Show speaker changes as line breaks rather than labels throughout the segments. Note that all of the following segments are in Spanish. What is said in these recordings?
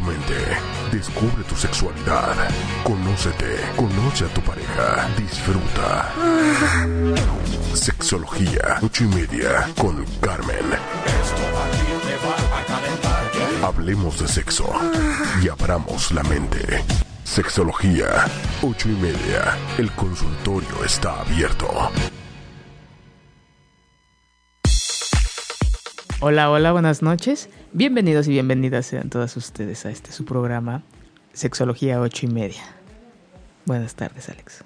Tu mente, descubre tu sexualidad, conócete, conoce a tu pareja, disfruta. Sexología, ocho y media, con Carmen. Hablemos de sexo y abramos la mente. Sexología, ocho y media. El consultorio está abierto.
Hola, hola, buenas noches. Bienvenidos y bienvenidas sean todas ustedes a este su programa Sexología ocho y media. Buenas tardes, Alex.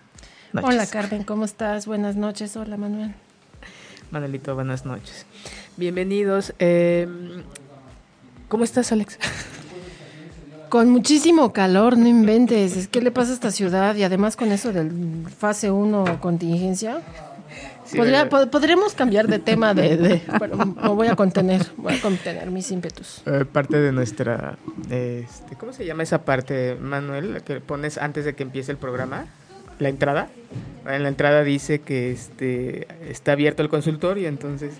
Noches. Hola, Carmen, ¿cómo estás? Buenas noches. Hola, Manuel.
Manuelito, buenas noches. Bienvenidos. Eh, ¿Cómo estás, Alex?
Con muchísimo calor, no inventes. ¿Qué le pasa a esta ciudad? Y además con eso del fase 1 contingencia. Podremos cambiar de tema de, pero me voy a contener, voy a contener mis ímpetus.
Eh, parte de nuestra, este, ¿cómo se llama esa parte, Manuel, que pones antes de que empiece el programa? La entrada. En la entrada dice que este está abierto el consultorio, entonces.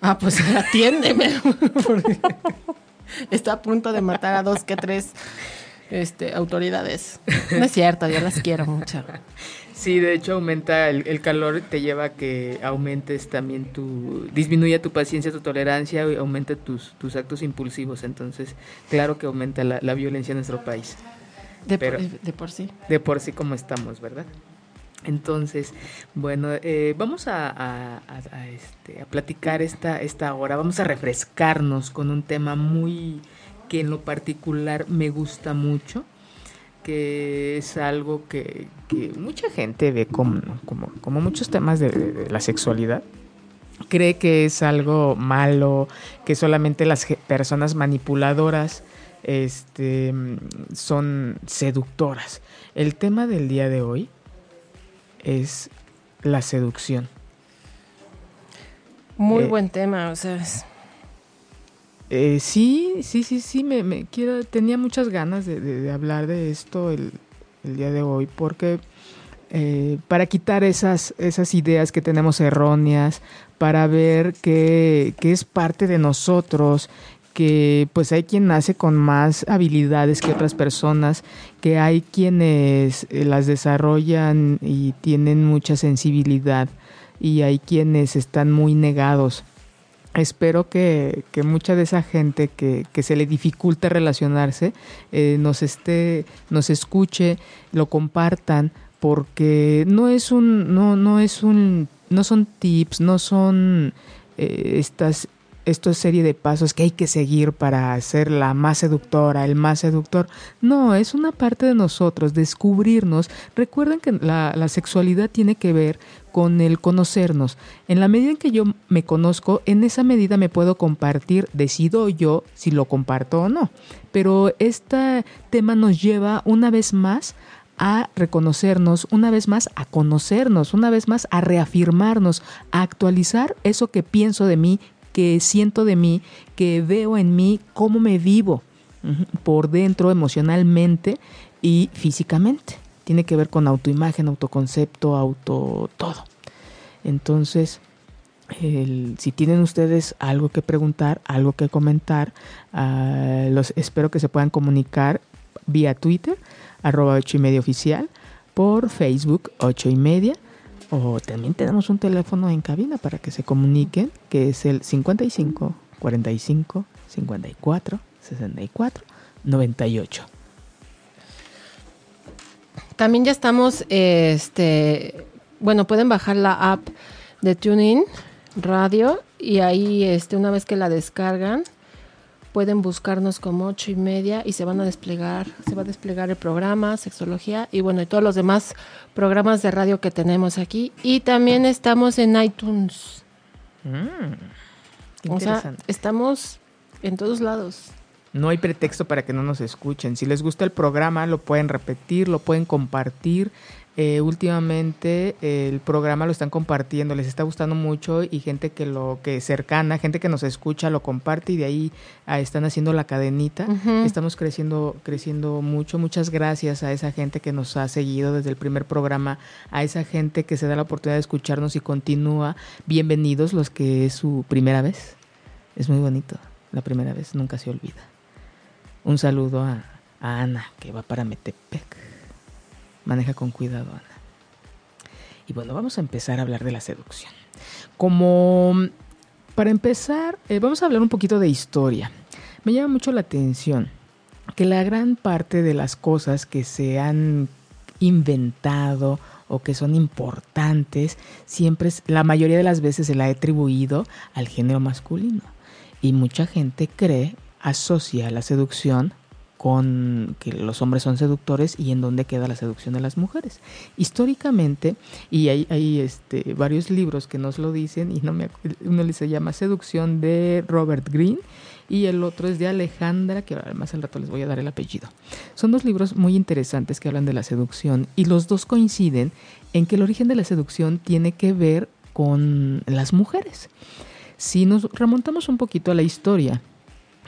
Ah, pues atiéndeme. está a punto de matar a dos que tres este, autoridades. No es cierto, yo las quiero mucho.
Sí, de hecho aumenta el, calor, te lleva a que aumentes también tu, disminuya tu paciencia, tu tolerancia, y aumenta tus, tus actos impulsivos. Entonces, claro que aumenta la, violencia en nuestro país.
De, por, de por sí.
De por sí como estamos, ¿verdad? Entonces, bueno, eh, vamos a, este, a, platicar esta, esta hora, vamos a refrescarnos con un tema muy que en lo particular me gusta mucho, que es algo que, mucha gente ve como, como, como muchos temas de, la sexualidad. Cree que es algo malo, que solamente las personas manipuladoras este, son seductoras. El tema del día de hoy es la seducción.
Muy eh, buen tema, o sea.
Eh, sí, sí, sí, sí, me, quiero, tenía muchas ganas de, hablar de esto el, día de hoy, porque eh, para quitar esas, esas ideas que tenemos erróneas, para ver que, que es parte de nosotros, que pues hay quien nace con más habilidades que otras personas, que hay quienes eh, las desarrollan y tienen mucha sensibilidad y hay quienes están muy negados. Espero que, mucha de esa gente que, se le dificulta relacionarse eh, nos esté, nos escuche, lo compartan, porque no es un, no, no es un, no son tips, no son eh, estas esto es serie de pasos que hay que seguir para ser la más seductora, el más seductor. No, es una parte de nosotros, descubrirnos. Recuerden que la, la sexualidad tiene que ver con el conocernos. En la medida en que yo me conozco, en esa medida me puedo compartir, decido yo si lo comparto o no. Pero este tema nos lleva una vez más a reconocernos, una vez más a conocernos, una vez más a reafirmarnos, a actualizar eso que pienso de mí, que siento de mí, que veo en mí, cómo me vivo por dentro, emocionalmente y físicamente. Tiene que ver con autoimagen, autoconcepto, auto todo. Entonces, si tienen ustedes algo que preguntar, algo que comentar, ah, los espero que se puedan comunicar vía Twitter, arroba ocho y media oficial, por Facebook ocho y media o también tenemos un teléfono en cabina para que se comuniquen, que es el 55 45 54 64 98.
También ya estamos, este, bueno, pueden bajar la app de TuneIn Radio y ahí, este, una vez que la descargan, pueden buscarnos como ocho y media y se van a desplegar, se va a desplegar el programa, sexología y bueno, y todos los demás programas de radio que tenemos aquí. Y también estamos en iTunes. Mm, o sea, estamos en todos lados.
No hay pretexto para que no nos escuchen. Si les gusta el programa, lo pueden repetir, lo pueden compartir. eh, últimamente el programa lo están compartiendo, les está gustando mucho y gente que lo que cercana, gente que nos escucha lo comparte y de ahí ah, están haciendo la cadenita. Estamos creciendo creciendo mucho. Muchas gracias a esa gente que nos ha seguido desde el primer programa, a esa gente que se da la oportunidad de escucharnos y continúa. Bienvenidos los que es su primera vez. Es muy bonito. La primera vez nunca se olvida. Un saludo a, Ana que va para Metepec. Maneja con cuidado, Ana. Y bueno, vamos a empezar a hablar de la seducción. Como para empezar, eh, vamos a hablar un poquito de historia. Me llama mucho la atención que la gran parte de las cosas que se han inventado o que son importantes, siempre, la mayoría de las veces se la he atribuido al género masculino. Y mucha gente cree, asocia la seducción con que los hombres son seductores y en dónde queda la seducción de las mujeres. Históricamente, y hay, este, varios libros que nos lo dicen, y no me, uno se llama Seducción de Robert Greene y el otro es de Alejandra, que además al rato les voy a dar el apellido. Son dos libros muy interesantes que hablan de la seducción y los dos coinciden en que el origen de la seducción tiene que ver con las mujeres. Si nos remontamos un poquito a la historia,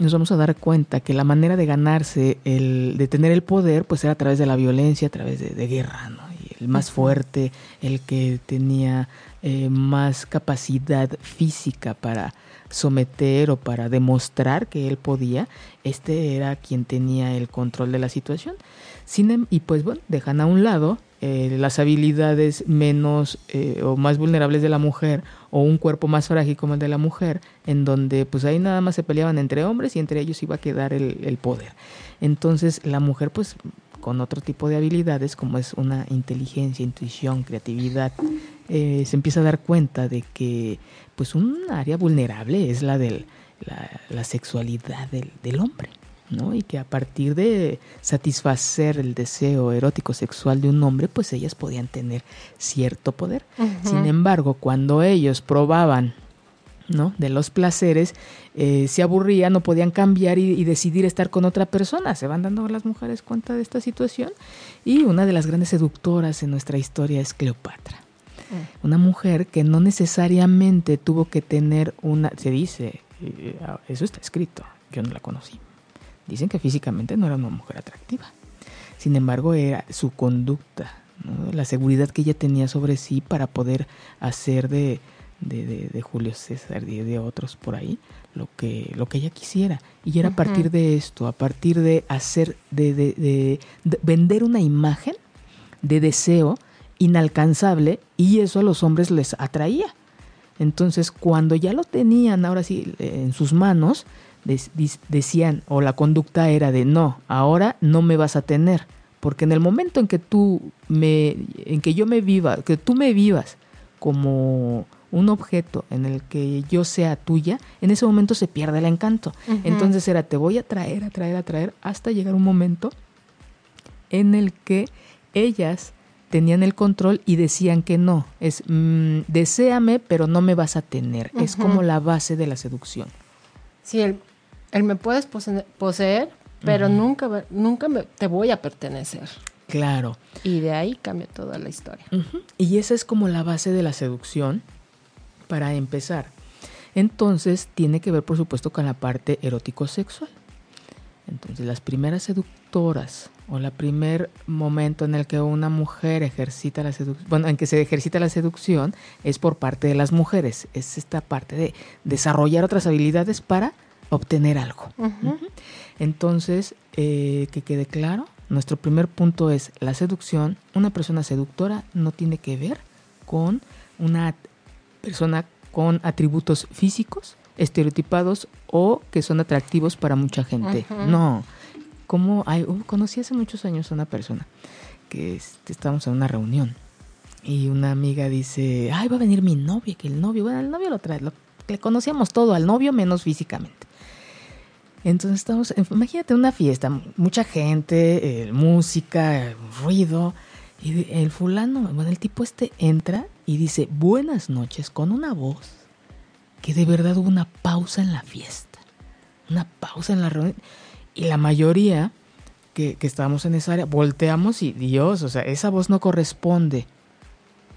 nos vamos a dar cuenta que la manera de ganarse, el, de tener el poder, pues era a través de la violencia, a través de, guerra, ¿no? Y el más fuerte, el que tenía eh, más capacidad física para someter o para demostrar que él podía, este era quien tenía el control de la situación. Sin, em, y pues bueno, dejan a un lado eh, las habilidades menos eh, o más vulnerables de la mujer o un cuerpo más frágil como el de la mujer, en donde pues ahí nada más se peleaban entre hombres y entre ellos iba a quedar el, poder. Entonces la mujer pues con otro tipo de habilidades como es una inteligencia, intuición, creatividad, eh, se empieza a dar cuenta de que pues un área vulnerable es la de la, sexualidad del hombre. Y que a partir de satisfacer el deseo erótico sexual de un hombre, pues ellas podían tener cierto poder. Sin embargo, cuando ellos probaban ¿no? de los placeres, eh, se aburrían, no podían cambiar y, decidir estar con otra persona. Se van dando las mujeres cuenta de esta situación. Y una de las grandes seductoras en nuestra historia es Cleopatra. Mm. Una mujer que no necesariamente tuvo que tener una, se dice, eh, eso está escrito, yo no la conocí, Dicen que físicamente no era una mujer atractiva. Sin embargo, era su conducta, la seguridad que ella tenía sobre sí para poder hacer de, de, Julio César y de otros por ahí lo que, lo que ella quisiera. Y era a partir de esto, a partir de hacer, de, de, vender una imagen de deseo inalcanzable y eso a los hombres les atraía. Entonces, cuando ya lo tenían ahora sí en sus manos, decían o la conducta era de no, ahora no me vas a tener, porque en el momento en que tú me en que yo me viva, que tú me vivas como un objeto en el que yo sea tuya, en ese momento se pierde el encanto. Entonces era te voy a traer, a traer, a traer hasta llegar un momento en el que ellas tenían el control y decían que no, es mm, deséame pero no me vas a tener, es como la base de la seducción.
Sí, el, él me puedes poseer, pero nunca, nunca te voy a pertenecer.
Claro.
Y de ahí cambia toda la historia.
Y esa es como la base de la seducción para empezar. Entonces tiene que ver, por supuesto, con la parte erótico-sexual. Entonces las primeras seductoras o el primer momento en el que una mujer ejercita la seducción, bueno, en que se ejercita la seducción es por parte de las mujeres. Es esta parte de desarrollar otras habilidades para obtener algo. Entonces, eh, que quede claro, nuestro primer punto es la seducción. Una persona seductora no tiene que ver con una persona con atributos físicos, estereotipados o que son atractivos para mucha gente. No. Como hay, uh, conocí hace muchos años a una persona que este, estábamos en una reunión y una amiga dice, ay, va a venir mi novio, que el novio, bueno, el novio lo trae, lo, le conocíamos todo, al novio menos físicamente. Entonces estamos, imagínate una fiesta, mucha gente, eh, música, ruido, y el fulano, bueno, el tipo este entra y dice buenas noches con una voz que de verdad hubo una pausa en la fiesta, una pausa en la reunión. Y la mayoría que, que estábamos en esa área, volteamos y Dios, o sea, esa voz no corresponde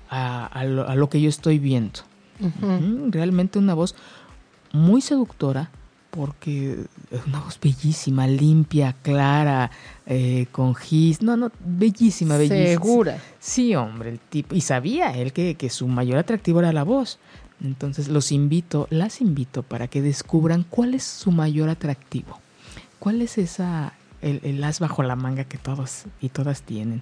a, a lo, a lo que yo estoy viendo. Mm, Realmente una voz muy seductora porque es una voz bellísima, limpia, clara, eh, con gis. No, no, bellísima, bellísima.
Segura.
Sí, hombre, el tipo. Y sabía él que, que su mayor atractivo era la voz. Entonces los invito, las invito para que descubran cuál es su mayor atractivo. ¿Cuál es esa, el, el as bajo la manga que todos y todas tienen?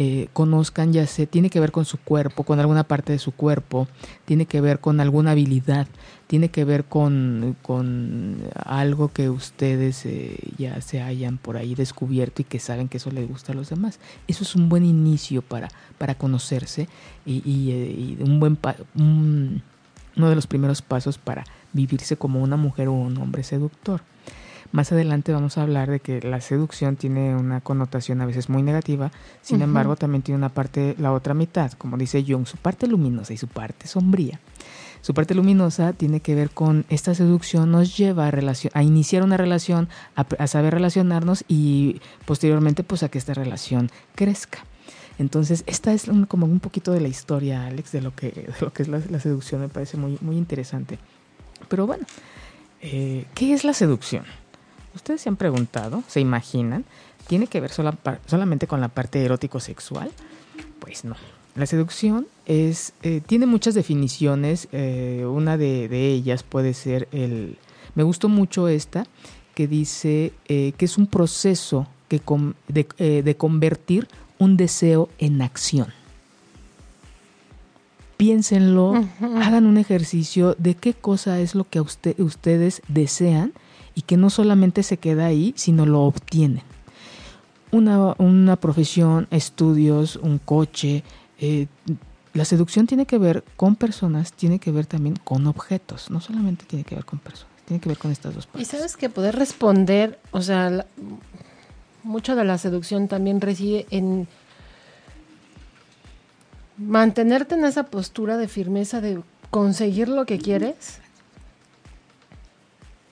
Eh, conozcan, ya sé, tiene que ver con su cuerpo, con alguna parte de su cuerpo, tiene que ver con alguna habilidad, tiene que ver con, con algo que ustedes eh, ya se hayan por ahí descubierto y que saben que eso les gusta a los demás. Eso es un buen inicio para, para conocerse y, y, eh, y un buen un- uno de los primeros pasos para vivirse como una mujer o un hombre seductor. Más adelante vamos a hablar de que la seducción tiene una connotación a veces muy negativa, sin embargo también tiene una parte, la otra mitad, como dice Jung, su parte luminosa y su parte sombría. Su parte luminosa tiene que ver con esta seducción nos lleva a, relacion- a iniciar una relación, a, a saber relacionarnos y posteriormente pues a que esta relación crezca. Entonces, esta es un- como un poquito de la historia, Alex, de lo que, de lo que es la, la seducción, me parece muy, muy interesante. Pero bueno, eh, ¿qué es la seducción? Ustedes se han preguntado, se imaginan, ¿tiene que ver sola- solamente con la parte erótico-sexual? Pues no. La seducción es, eh, tiene muchas definiciones. eh, una de, de ellas puede ser el... Me gustó mucho esta, que dice eh, que es un proceso que com- de, de convertir un deseo en acción. Piénsenlo, hagan un ejercicio de qué cosa es lo que a usted- ustedes desean y que no solamente se queda ahí, sino lo obtienen. Una, una profesión, estudios, un coche. eh, la seducción tiene que ver con personas, tiene que ver también con objetos, no solamente tiene que ver con personas, tiene que ver con estas dos
Y
partes.
sabes que poder responder, o sea, la- mucho de la seducción también reside en mantenerte en esa postura de firmeza de conseguir lo que quieres.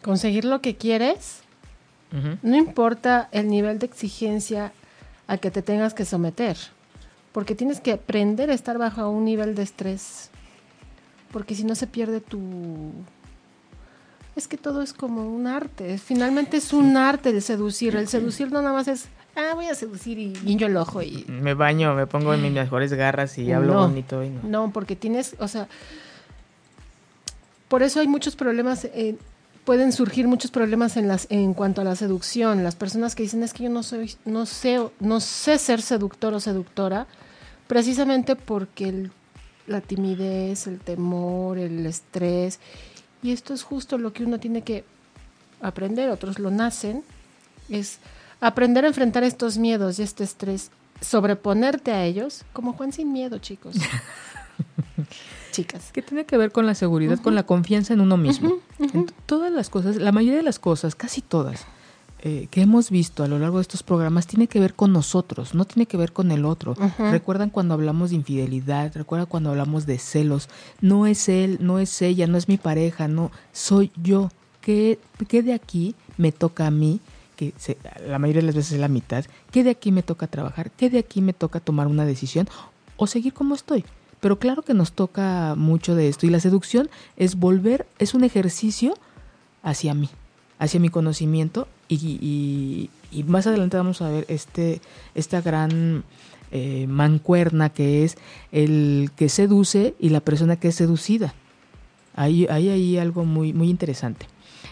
Conseguir lo que quieres, no importa el nivel de exigencia a que te tengas que someter, porque tienes que aprender a estar bajo un nivel de estrés, porque si no se pierde tu... Es que todo es como un arte, finalmente es un arte el seducir, el seducir no nada más es, ah, voy a seducir y guiño el ojo y...
Me baño, me pongo en mis mejores garras y hablo
No.
bonito. Y no.
No, porque tienes, o sea, por eso hay muchos problemas, eh, pueden surgir muchos problemas en las, en cuanto a la seducción. Las personas que dicen es que yo no soy, no sé, no sé ser seductor o seductora, precisamente porque la timidez, el temor, el estrés, y esto es justo lo que uno tiene que aprender, otros lo nacen, es aprender a enfrentar estos miedos y este estrés, sobreponerte a ellos, como Juan sin miedo, chicos. Chicas.
Que tiene que ver con la seguridad, con la confianza en uno mismo. En todas las cosas, la mayoría de las cosas, casi todas, eh, que hemos visto a lo largo de estos programas, tiene que ver con nosotros, no tiene que ver con el otro. Recuerdan cuando hablamos de infidelidad, recuerdan cuando hablamos de celos. No es él, no es ella, no es mi pareja, no, soy yo. ¿Qué, qué de aquí me toca a mí? que se- la mayoría de las veces es la mitad, ¿qué de aquí me toca trabajar? ¿Qué de aquí me toca tomar una decisión? O seguir como estoy. Pero claro que nos toca mucho de esto. Y la seducción es volver, es un ejercicio hacia mí, hacia mi conocimiento. Y, más adelante vamos a ver este, esta gran eh, mancuerna que es el que seduce y la persona que es seducida. Hay, hay ahí algo muy, muy interesante.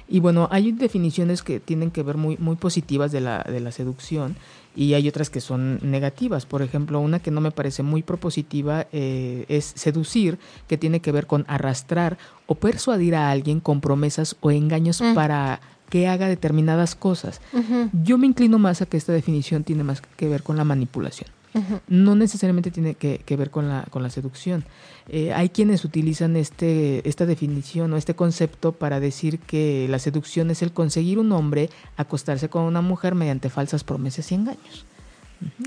Y bueno, hay definiciones que tienen que ver muy, muy positivas de la, de la seducción y hay otras que son negativas. Por ejemplo, una que no me parece muy propositiva eh, es seducir, que tiene que ver con arrastrar o persuadir a alguien con promesas o engaños
Mm.
para que haga determinadas cosas. Yo me inclino más a que esta definición tiene más que ver con la manipulación no necesariamente tiene que, que ver con la, con la seducción. Eh, hay quienes utilizan este, esta definición o este concepto para decir que la seducción es el conseguir un hombre acostarse con una mujer mediante falsas promesas y engaños.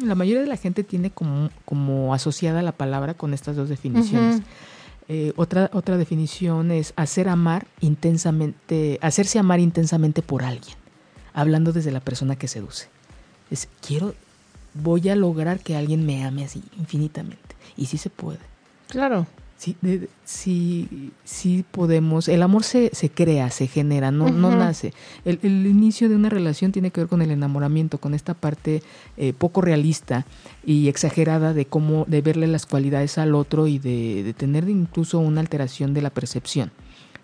La mayoría de la gente tiene como, como asociada la palabra con estas dos definiciones. Eh, otra, otra definición es hacer amar intensamente, hacerse amar intensamente por alguien, hablando desde la persona que seduce. Es quiero, voy a lograr que alguien me ame así infinitamente. Y sí se puede.
Claro.
Sí, de- sí, sí podemos. El amor se, se crea, se genera, no, no nace. El, el inicio de una relación tiene que ver con el enamoramiento, con esta parte eh, poco realista y exagerada de cómo, de verle las cualidades al otro y de, de tener incluso una alteración de la percepción.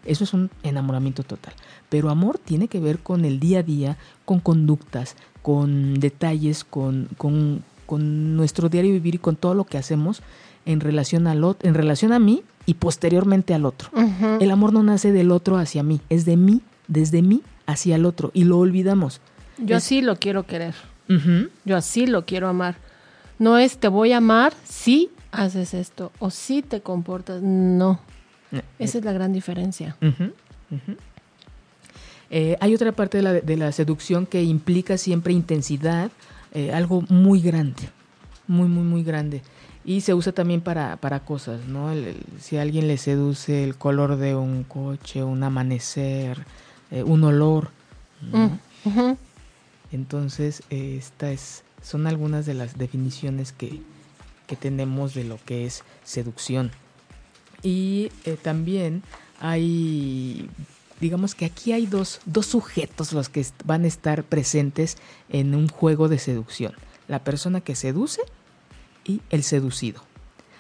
Eso es un enamoramiento total. Pero amor tiene que ver con el día a día, con conductas, con detalles, con, con, con nuestro diario vivir y con todo lo que hacemos en relación al otro, en relación a mí y posteriormente al otro. El amor no nace del otro hacia mí, es de mí, desde mí hacia el otro y lo olvidamos.
Yo
es-
así lo quiero querer. Yo así lo quiero amar. No es te voy a amar si haces esto o si te comportas. No. Esa es la gran diferencia.
Eh, hay otra parte de la, de la seducción que implica siempre intensidad, eh, algo muy grande, muy, muy, muy grande. Y se usa también para, para cosas, ¿no? El- el- si a alguien le seduce el color de un coche, un amanecer, eh, un olor, ¿no?
Mm.
Entonces, esta es, son algunas de las definiciones que, que tenemos de lo que es seducción. Y eh, también hay, digamos que aquí hay dos, dos sujetos los que van a estar presentes en un juego de seducción. La persona que seduce y el seducido.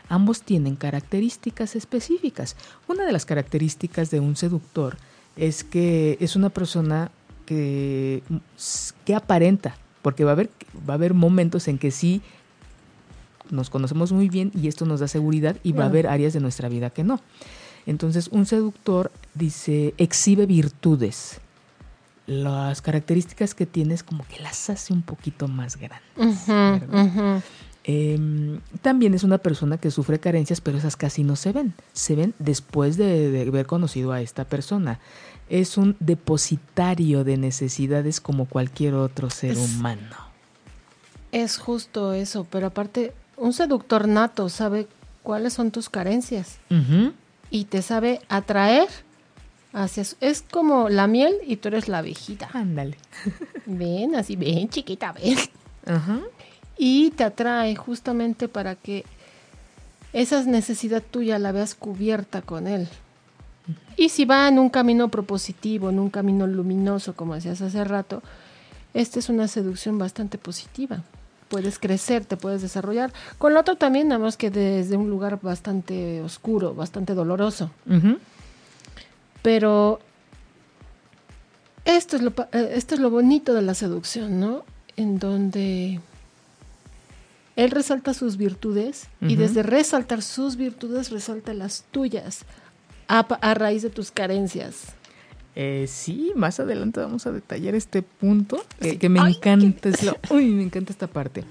Ambos tienen características específicas. Una de las características de un seductor es que es una persona que, que aparenta, porque va a haber, va a haber momentos en que sí nos conocemos muy bien y esto nos da seguridad y va a haber áreas de nuestra vida que no. Entonces, un seductor dice, exhibe virtudes. Las características que tienes como que las hace un poquito más grandes. Eh, también es una persona que sufre carencias, pero esas casi no se ven. Se ven después de, de haber conocido a esta persona. Es un depositario de necesidades como cualquier otro ser
Es-
humano.
Es justo eso, pero aparte, un seductor nato sabe cuáles son tus carencias
Ujú.
Y te sabe atraer hacia su- Es como la miel y tú eres la abejita.
Ándale.
Ven, así, ven, chiquita, ven.
Ajá.
Y te atrae justamente para que esa necesidad tuya la veas cubierta con él. Y si va en un camino propositivo, en un camino luminoso, como decías hace rato, esta es una seducción bastante positiva. Puedes crecer, te puedes desarrollar. Con lo otro también, nada más que desde un lugar bastante oscuro, bastante doloroso. Pero esto es lo, eh, esto es lo bonito de la seducción, ¿no? En donde él resalta sus virtudes y desde resaltar sus virtudes resalta las tuyas a raíz de tus carencias.
Eh, sí, más adelante vamos a detallar este punto que, me
Ay,
encanta. es lo- uy, me encanta esta parte.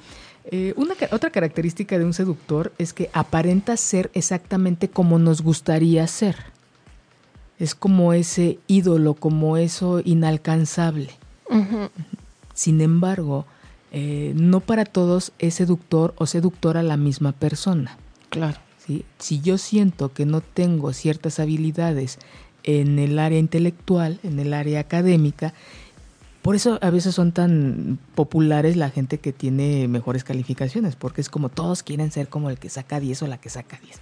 Eh, una, otra característica de un seductor es que aparenta ser exactamente como nos gustaría ser. Es como ese ídolo, como eso inalcanzable. Sin embargo, eh, no para todos es seductor o seductora la misma persona.
Claro.
¿sí? Si yo siento que no tengo ciertas habilidades en el área intelectual, en el área académica, por eso a veces son tan populares la gente que tiene mejores calificaciones, porque es como todos quieren ser como el que saca 10 o la que saca 10.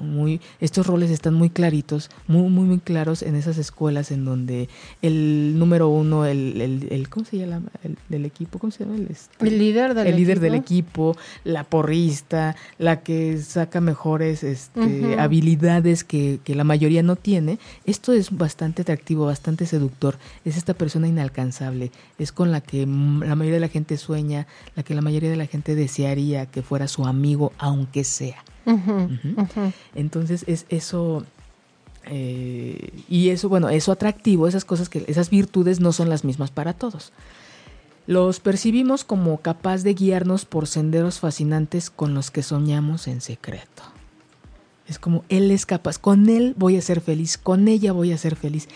Muy, estos roles están muy claritos, muy, muy, muy claros en esas escuelas en donde el número uno, el, el, el- ¿cómo se llama? El, del equipo, ¿cómo se llama? El, este?
El líder del
el líder del
equipo.
equipo, la porrista, la que saca mejores este, habilidades que, que la mayoría no tiene. Esto es bastante atractivo, bastante seductor. Es esta persona inalcanzable. Es con la que la mayoría de la gente sueña, la que la mayoría de la gente desearía que fuera su amigo, aunque sea. Entonces es eso eh, y eso bueno eso atractivo esas cosas que esas virtudes no son las mismas para todos. Los percibimos como capaz de guiarnos por senderos fascinantes con los que soñamos en secreto. Es como él es capaz con él voy a ser feliz con ella voy a ser feliz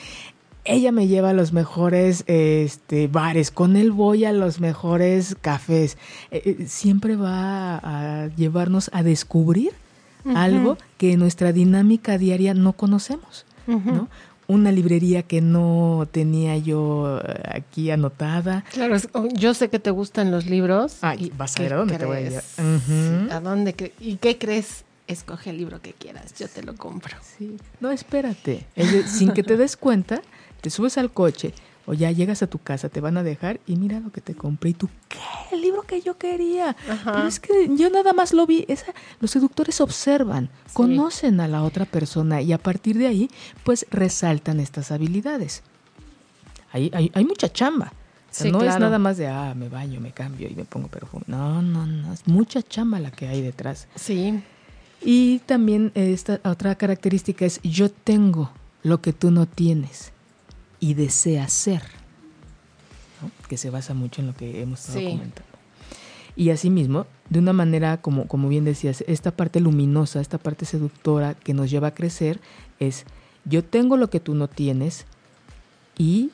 ella me lleva a los mejores este, bares, con él voy a los mejores cafés. Eh, eh, siempre va a llevarnos a descubrir algo que en nuestra dinámica diaria no conocemos. ¿no? una librería que no tenía yo eh, aquí anotada.
Claro, oh, yo sé que te gustan los libros.
Ay,
y
vas a
¿qué
ver a dónde te voy a llevar.
¿A dónde? ¿Y qué crees? Escoge el libro que quieras, yo te lo compro.
Sí. No, espérate. Sin que te des cuenta, te subes al coche o ya llegas a tu casa, te van a dejar y mira lo que te compré. Y tú, ¿qué? El libro que yo quería.
Ajá.
Pero es que yo nada más lo vi. Esa, los seductores observan, conocen a la otra persona y a partir de ahí, pues resaltan estas habilidades. Hay, hay, hay mucha chamba. O sea,
Sí,
no es nada más de, ah, me baño, me cambio y me pongo perfume. No, no, no. Es mucha chamba la que hay detrás.
Sí,
Y también esta otra característica es yo tengo lo que tú no tienes y deseas ser, ¿no? que se basa mucho en lo que hemos estado
Sí.
comentando. Y asimismo, de una manera, como, como bien decías, esta parte luminosa, esta parte seductora que nos lleva a crecer es yo tengo lo que tú no tienes y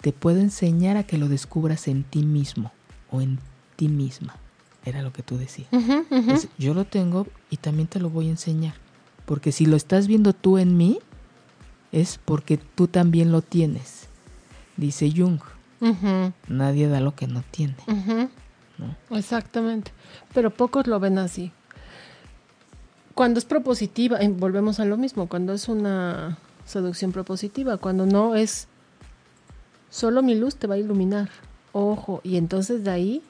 te puedo enseñar a que lo descubras en ti mismo o en ti misma. Era lo que tú decías.
Ujú, ujú.
Es, yo lo tengo y también te lo voy a enseñar. Porque si lo estás viendo tú en mí, es porque tú también lo tienes. Dice Jung, nadie da lo que no tiene.
Exactamente. Pero pocos lo ven así. Cuando es propositiva, y volvemos a lo mismo, cuando es una seducción propositiva, cuando no es solo mi luz te va a iluminar. Ojo, y entonces de ahí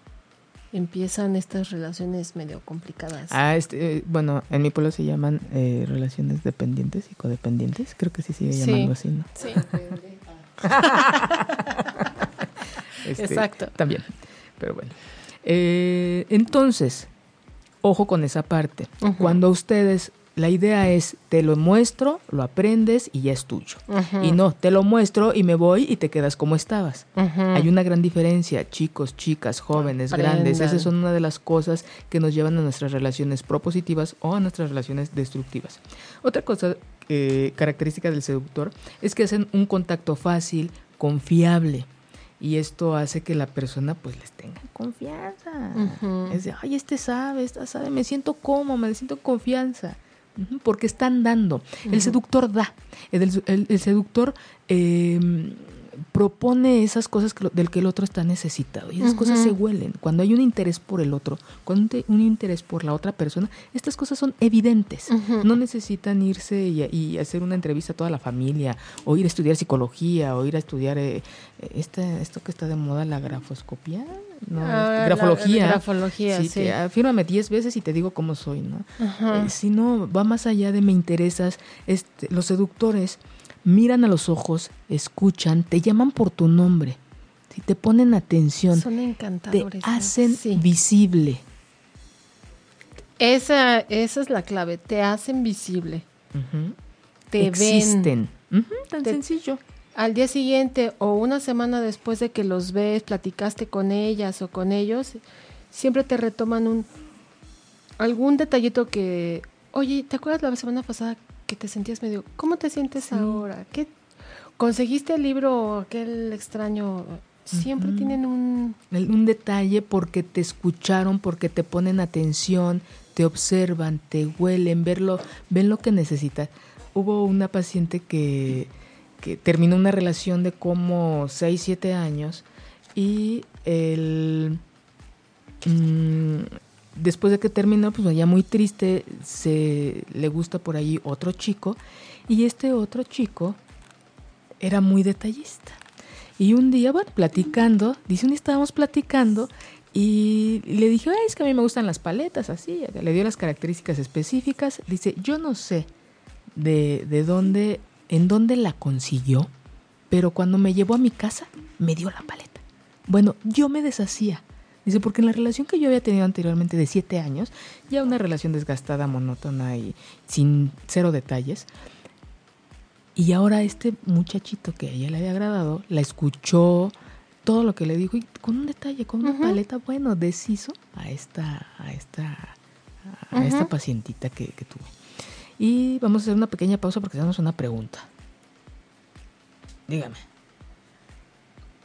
empiezan estas relaciones medio complicadas.
Ah, este, eh, bueno, en mi pueblo se llaman eh, relaciones dependientes y codependientes. Creo que sí sigue
Sí.
llamando así, ¿no?
Sí.
Este,
Exacto.
También. Pero bueno. Eh, entonces, ojo con esa parte. Cuando ustedes, la idea es, te lo muestro, lo aprendes y ya es tuyo. Y no, te lo muestro y me voy y te quedas como estabas. Hay una gran diferencia, chicos, chicas, jóvenes,
Aprendan.
grandes. Esas son una de las cosas que nos llevan a nuestras relaciones propositivas o a nuestras relaciones destructivas. Otra cosa eh, característica del seductor es que hacen un contacto fácil, confiable. Y esto hace que la persona pues les tenga confianza. Es de, ay, este sabe, esta sabe, me siento cómodo, me siento confianza. Porque están dando. El seductor da. El, el- el seductor eh, propone esas cosas que lo- del que el otro está necesitado. Y esas cosas se huelen. Cuando hay un interés por el otro, cuando un, te- un interés por la otra persona, estas cosas son evidentes. No necesitan irse y, y hacer una entrevista a toda la familia, o ir a estudiar psicología, o ir a estudiar eh, este, esto que está de moda, la grafoscopía. No,
Ah, la-
grafología.
la grafología, sí.
que, ah, fírmame 10 veces y te digo cómo soy, ¿no? Eh, si no, va más allá de me interesas. Este, los seductores miran a los ojos, escuchan, te llaman por tu nombre, si te ponen atención,
Son
te
encantadores. ¿no?
hacen
Sí.
visible.
Esa, esa es la clave. Te hacen visible. Te ven.
Existen. Ujú, tan
Te-
sencillo.
Al día siguiente o una semana después de que los ves, platicaste con ellas o con ellos, siempre te retoman un algún detallito que, oye, ¿te acuerdas la semana pasada que te sentías medio, ¿cómo te sientes
Sí.
ahora? ¿Qué conseguiste el libro aquel extraño? Siempre tienen un
Un detalle porque te escucharon, porque te ponen atención, te observan, te huelen, verlo, ven lo que necesitas. Hubo una paciente que, que terminó una relación de como 6, 7 años y el, mm, después de que terminó, pues ya muy triste, se le gusta por ahí otro chico y este otro chico era muy detallista. Y un día, bueno, platicando, dice un día estábamos platicando y le dije, "Ay, es que a mí me gustan las paletas, así, le dio las características específicas. Dice, yo no sé de, de dónde, en dónde la consiguió, pero cuando me llevó a mi casa, me dio la paleta. Bueno, yo me deshacía. Dice, porque en la relación que yo había tenido anteriormente de siete años, ya una relación desgastada, monótona y sin cero detalles, y ahora este muchachito que a ella le había agradado, la escuchó, todo lo que le dijo, y con un detalle, con una paleta, bueno, deshizo a esta, a esta, a esta pacientita que, que tuve. Y vamos a hacer una pequeña pausa porque tenemos una pregunta. Dígame.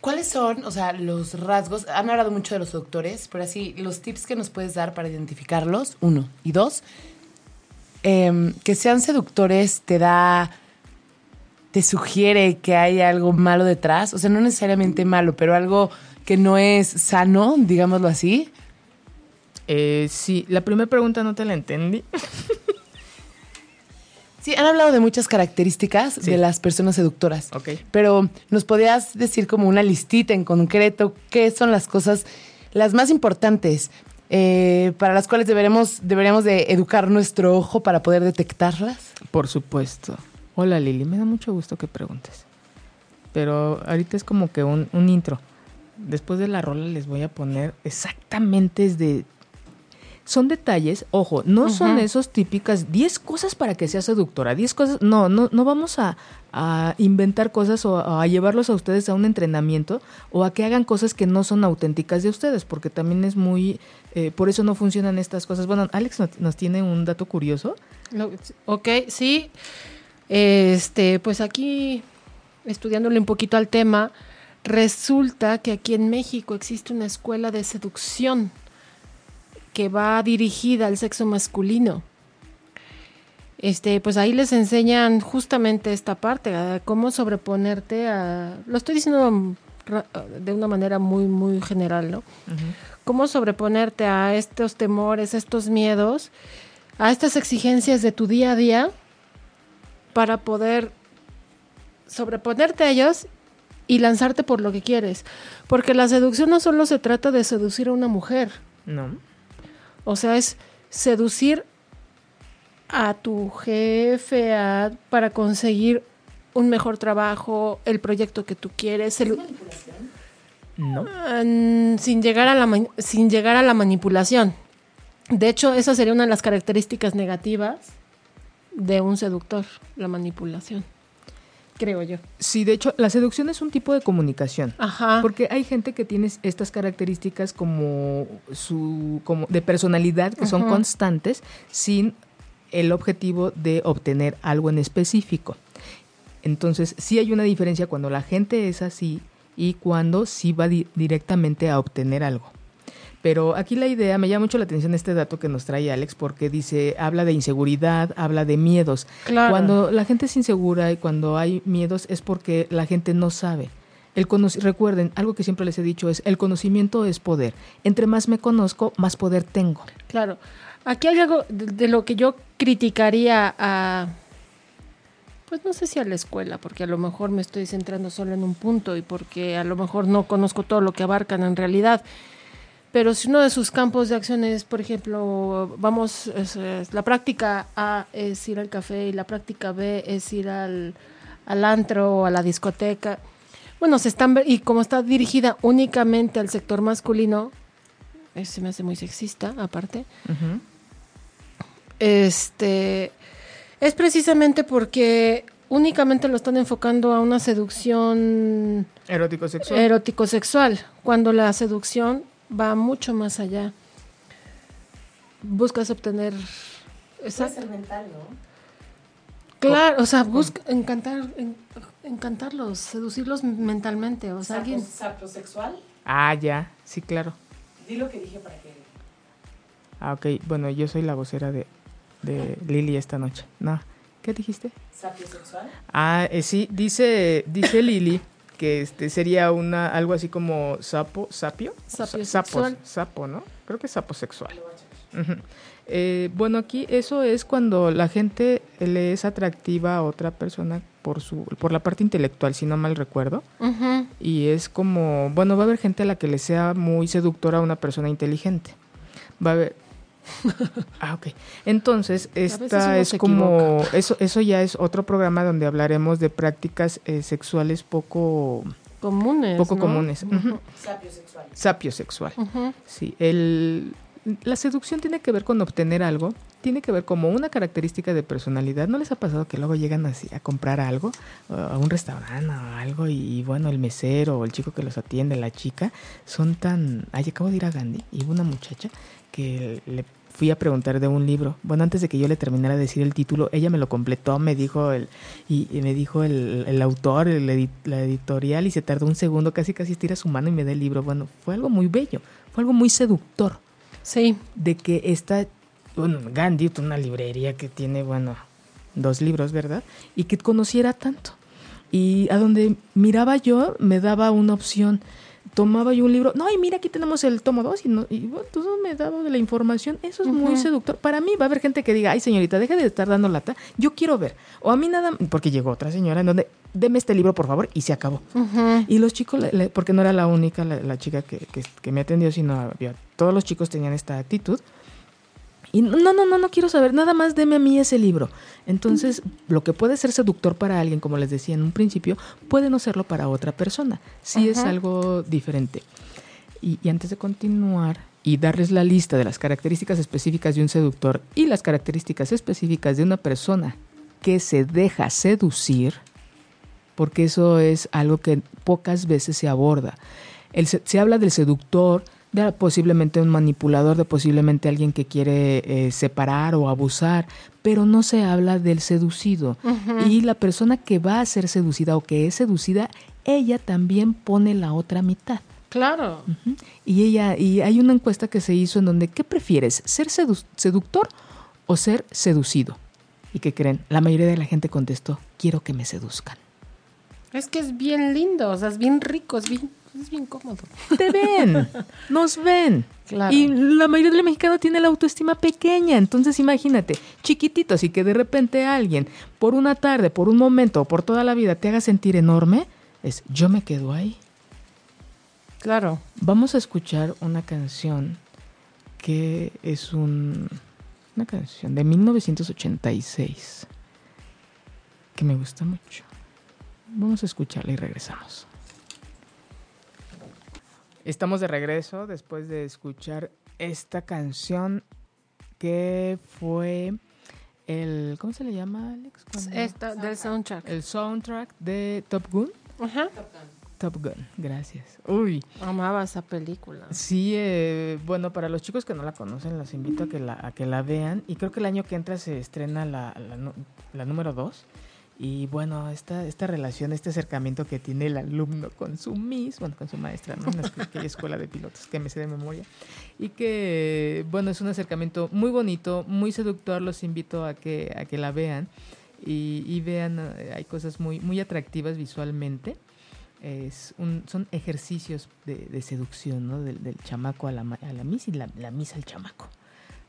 ¿Cuáles son, o sea, los rasgos? Han hablado mucho de los doctores, pero así, los tips que nos puedes dar para identificarlos, uno. Y dos, em, que sean seductores te da te sugiere que hay algo malo detrás, o sea, no necesariamente malo, pero algo que no es sano, digámoslo así.
Eh, sí, la primera pregunta no te la entendí.
Sí, han hablado de muchas características
Sí.
de las personas seductoras.
Ok.
Pero nos podrías decir como una listita en concreto, qué son las cosas, las más importantes, eh, para las cuales deberemos, deberíamos de educar nuestro ojo para poder detectarlas.
Por supuesto. Hola Lili, me da mucho gusto que preguntes. Pero ahorita es como que un, un intro. Después de la rola les voy a poner exactamente desde... Son detalles, ojo, no son esos típicas 10 cosas para que sea seductora, 10 cosas, no, no, no vamos a, a inventar cosas o a, a llevarlos a ustedes a un entrenamiento o a que hagan cosas que no son auténticas de ustedes, porque también es muy, eh, por eso no funcionan estas cosas. Bueno, Alex nos, nos tiene un dato curioso.
Lo- ok, sí. Este, pues aquí, estudiándole un poquito al tema, resulta que aquí en México existe una escuela de seducción que va dirigida al sexo masculino. Este, pues ahí les enseñan justamente esta parte, a cómo sobreponerte a. Lo estoy diciendo mm, de una manera muy, muy general, ¿no? cómo sobreponerte a estos temores, a estos miedos, a estas exigencias de tu día a día para poder sobreponerte a ellos y lanzarte por lo que quieres. Porque la seducción no solo se trata de seducir a una mujer,
No.
O sea, es seducir a tu jefe a- para conseguir un mejor trabajo, el proyecto que tú quieres, el-
No.
Mm, sin llegar a la ma- sin llegar a la manipulación. De hecho, esa sería una de las características negativas de un seductor, la manipulación. Creo yo.
Sí, de hecho, la seducción es un tipo de comunicación.
Ajá.
Porque hay gente que tiene estas características como su como de personalidad que son constantes sin el objetivo de obtener algo en específico. Entonces, sí hay una diferencia cuando la gente es así y cuando sí va di- directamente a obtener algo. Pero aquí la idea, me llama mucho la atención este dato que nos trae Alex, porque dice, habla de inseguridad, habla de miedos.
Claro.
Cuando la gente es insegura y cuando hay miedos es porque la gente no sabe. El recuerden, algo que siempre les he dicho es, el conocimiento es poder. Entre más me conozco, más poder tengo.
Claro. Aquí hay algo de, de lo que yo criticaría a. Pues no sé si a la escuela, porque a lo mejor me estoy centrando solo en un punto y porque a lo mejor no conozco todo lo que abarcan en realidad. Pero si uno de sus campos de acción es, por ejemplo, vamos, es- es- la práctica A es ir al café y la práctica B es ir al, al antro o a la discoteca. Bueno, se están y como está dirigida únicamente al sector masculino, eh, se me hace muy sexista, aparte. Este es precisamente porque únicamente lo están enfocando a una seducción
Erótico sexual.
erótico sexual, cuando la seducción va mucho más allá. Buscas obtener exacto.
mental, ¿no?
Claro, o sea, busca encantar en- encantarlos, seducirlos mentalmente, o sea, alguien
¿Sapiosexual?
ah, ya, sí, claro.
Di lo que dije para que...
Ah, ok, bueno, yo soy la vocera de, de Lili esta noche. No, ¿qué dijiste?
¿Sapiosexual?
Ah, eh, sí, dice, dice Lili que este sería una algo así como sapo, sapio,
Sapio
Sa- sapos,
sexual.
sapo, ¿no? Creo que es sapo sexual. Eh, bueno, aquí eso es cuando la gente le es atractiva a otra persona por su por la parte intelectual, si no mal recuerdo, y es como, bueno, va a haber gente a la que le sea muy seductora a una persona inteligente. Va a haber Ah, ok. Entonces, esta es como eso eso ya es otro programa donde hablaremos de prácticas eh, sexuales poco
comunes.
poco
¿no?
comunes. Ujú.
Sapiosexual.
Sí, el, la seducción tiene que ver con obtener algo, tiene que ver como una característica de personalidad. ¿No les ha pasado que luego llegan así a comprar algo, a un restaurante o algo, y, bueno, el mesero o el chico que los atiende, la chica, son tan... Ay, acabo de ir a Gandhi y hubo una muchacha que le fui a preguntar de un libro. Bueno, antes de que yo le terminara de decir el título, ella me lo completó, me dijo el, y, y me dijo el, el autor, el la editorial, y se tardó un segundo, casi casi estira su mano y me da el libro. Bueno, fue algo muy bello, fue algo muy seductor
Sí,
de que esta, bueno, Gandhi, una librería que tiene, bueno, dos libros, ¿verdad? Y que conociera tanto. Y a donde miraba yo, me daba una opción. Tomaba yo un libro, no, y mira, aquí tenemos el tomo 2 y, no, y bueno, todo me daba de la información. Eso es muy seductor. Para mí va a haber gente que diga, ay señorita, deje de estar dando lata, yo quiero ver. O a mí nada, porque llegó otra señora en donde, deme este libro por favor, y se acabó. Y los chicos, le- le- porque no era la única la, la chica que, que, que me atendió, sino había, todos los chicos tenían esta actitud. Y no, no, no, no quiero saber, nada más deme a mí ese libro. Entonces, lo que puede ser seductor para alguien, como les decía en un principio, puede no serlo para otra persona. Sí es algo diferente. Y, y antes de continuar y darles la lista de las características específicas de un seductor y las características específicas de una persona que se deja seducir, porque eso es algo que pocas veces se aborda. El se, se habla del seductor, de posiblemente un manipulador, de posiblemente alguien que quiere eh, separar o abusar, pero no se habla del seducido. Y la persona que va a ser seducida o que es seducida, ella también pone la otra mitad.
Claro.
Y ella, y hay una encuesta que se hizo en donde, ¿qué prefieres? ¿Ser sedu- seductor o ser seducido? ¿Y qué creen? La mayoría de la gente contestó, quiero que me seduzcan.
Es que es bien lindo, o sea, es bien rico, es bien, es bien cómodo.
Te ven, nos ven.
Claro.
Y la mayoría del mexicano tiene la autoestima pequeña, entonces imagínate, chiquititos y que de repente alguien por una tarde, por un momento o por toda la vida te haga sentir enorme, es yo me quedo ahí.
Claro.
Vamos a escuchar una canción que es un, una canción de 1986 que me gusta mucho. Vamos a escucharla y regresamos. Estamos de regreso después de escuchar esta canción que fue el ¿cómo se le llama Alex?
Esta, del soundtrack.
El soundtrack de Top Gun.
Ajá.
Top Gun, gracias. Uy,
Amaba esa película.
Sí, eh, bueno, para los chicos que no la conocen, los invito a que la, a que la vean. Y creo que el año que entra se estrena la, la, la número 2. Y bueno, esta, esta relación, este acercamiento que tiene el alumno con su Miss, bueno, con su maestra, ¿no? En aquella escuela de pilotos que me sé de memoria. Y que, bueno, es un acercamiento muy bonito, muy seductor. Los invito a que, a que la vean. Y, y vean, eh, hay cosas muy, muy atractivas visualmente es un, son ejercicios de, de seducción, ¿no? Del, del chamaco a la, a la miss y la, la miss al chamaco.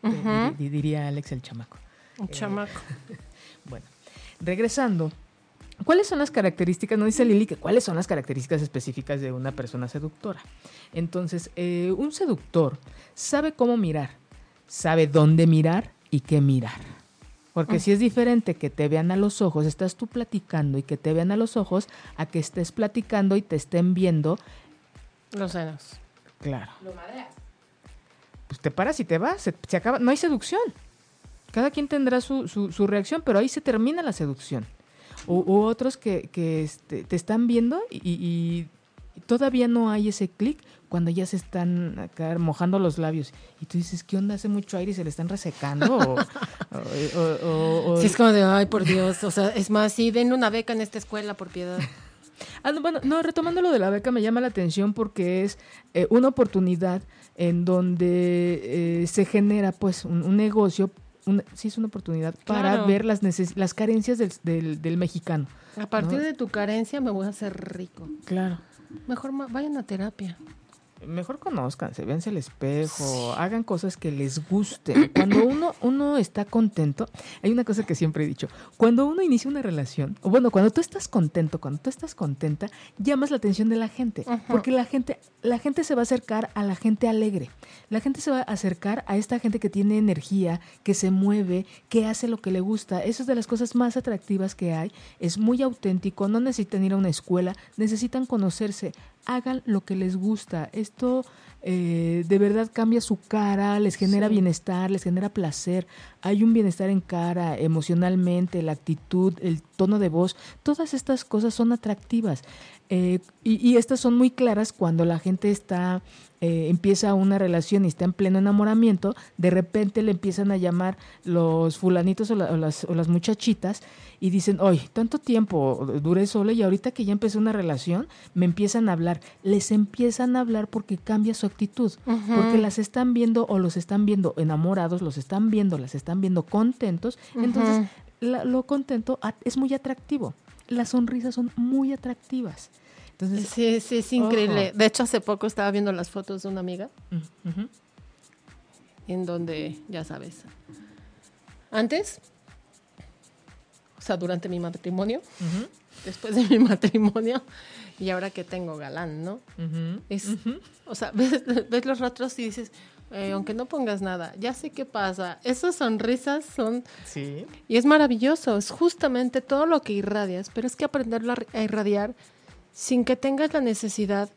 Eh, diría Alex el chamaco.
Un chamaco.
Bueno, regresando. ¿Cuáles son las características? No dice Lili que cuáles son las características específicas de una persona seductora. Entonces, eh, un seductor sabe cómo mirar, sabe dónde mirar y qué mirar. Porque si es diferente que te vean a los ojos, estás tú platicando y que te vean a los ojos, a que estés platicando y te estén viendo,
Los senos.
claro. Pues te paras y te vas, se, se acaba, no hay seducción. Cada quien tendrá su, su- su reacción, pero ahí se termina la seducción. U, u otros que, que, este, te están viendo y, y- y todavía no hay ese clic cuando ya se están acá mojando los labios. Y tú dices, ¿qué onda? Hace mucho aire y se le están resecando. o, o- o- o- o-
Sí, es como de, ay, por Dios. O sea, es más, sí, denle una beca en esta escuela, por piedad.
Ah, no, bueno, no, retomando lo de la beca me llama la atención porque es eh, una oportunidad en donde eh, se genera pues un, un negocio, sí es una oportunidad para
Claro.
ver las, neces- las carencias del, del- del mexicano.
A partir
No.
de tu carencia me voy a hacer rico.
Claro.
Mejor vayan a terapia.
Mejor conózcanse, véanse el espejo, hagan cosas que les gusten. Cuando uno, uno está contento, hay una cosa que siempre he dicho, cuando uno inicia una relación, o bueno, cuando tú estás contento, cuando tú estás contenta, llamas la atención de la gente, porque la gente, la gente se va a acercar a la gente alegre, la gente se va a acercar a esta gente que tiene energía, que se mueve, que hace lo que le gusta. Eso es de las cosas más atractivas que hay, es muy auténtico, no necesitan ir a una escuela, necesitan conocerse, hagan lo que les gusta. Esto eh, de verdad cambia su cara, les genera
Sí.
bienestar, les genera placer. Hay un bienestar en cara, emocionalmente, la actitud, el tono de voz, todas estas cosas son atractivas. Eh, y, y estas son muy claras cuando la gente está, eh, empieza una relación y está en pleno enamoramiento, de repente le empiezan a llamar los fulanitos o, la- o las, o las muchachitas y dicen, oye, tanto tiempo duré sola y ahorita que ya empecé una relación, me empiezan a hablar. Les empiezan a hablar porque cambia su actitud, porque las están viendo o los están viendo enamorados, los están viendo, las están viendo contentos, entonces la- lo contento es muy atractivo. las sonrisas son muy atractivas. Entonces,
Sí, sí, es increíble.
Ojo.
De hecho, hace poco estaba viendo las fotos de una amiga
mm,
en donde, ya sabes, antes, o sea, durante mi matrimonio, después de mi matrimonio y ahora que tengo galán, ¿no? Es, o sea, ves, ves los rostros y dices, eh, aunque no pongas nada, ya sé qué pasa. Esas sonrisas son
Sí.
Y es maravilloso, es justamente todo lo que irradias, pero es que aprenderlo a irradiar sin que tengas la necesidad